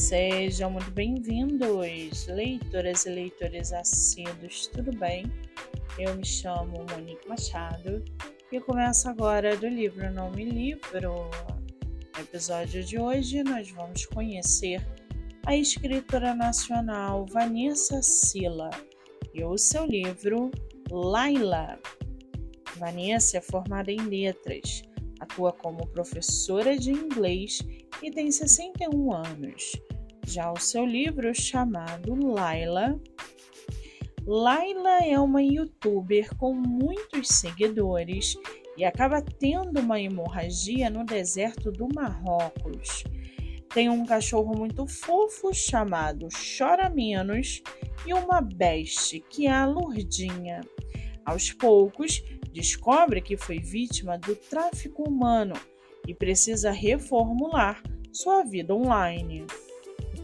Sejam muito bem-vindos, leitoras e leitores assíduos, tudo bem? Eu me chamo Monique Machado e começo agora do livro Não Me Livro. No episódio de hoje, nós vamos conhecer a escritora nacional Vanessa Sila e o seu livro Laila. Vanessa é formada em letras, atua como professora de inglês e tem 61 anos. Já o seu livro chamado Laila. Laila é uma youtuber com muitos seguidores e acaba tendo uma hemorragia no deserto do Marrocos. Tem um cachorro muito fofo chamado Chora Menos e uma beste que é a Lurdinha. Aos poucos, descobre que foi vítima do tráfico humano e precisa reformular sua vida online.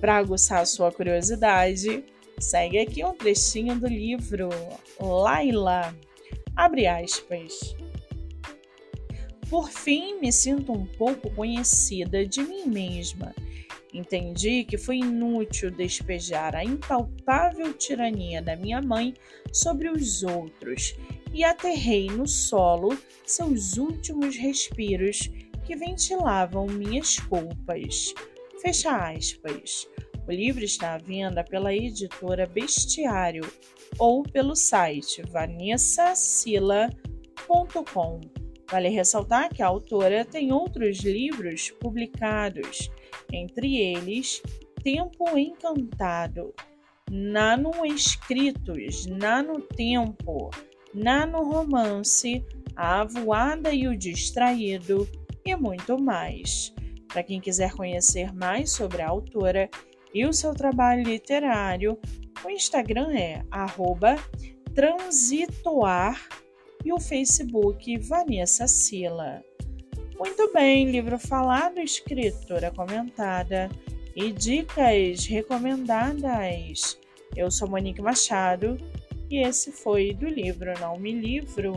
Para aguçar sua curiosidade, segue aqui um trechinho do livro Laila. Abre aspas. Por fim, me sinto um pouco conhecida de mim mesma. Entendi que foi inútil despejar a impalpável tirania da minha mãe sobre os outros e aterrei no solo seus últimos respiros que ventilavam minhas culpas. Fecha aspas. O livro está à venda pela editora Bestiário ou pelo site vanessacila.com. Vale ressaltar que a autora tem outros livros publicados, entre eles Tempo Encantado, Nano Escritos, Nano Tempo, Nano Romance, A Avoada e o Distraído e muito mais. Para quem quiser conhecer mais sobre a autora e o seu trabalho literário, o Instagram é transitoar e o Facebook Vanessa Sila. Muito bem, livro falado, escritora comentada e dicas recomendadas. Eu sou Monique Machado e esse foi do livro Não Me Livro.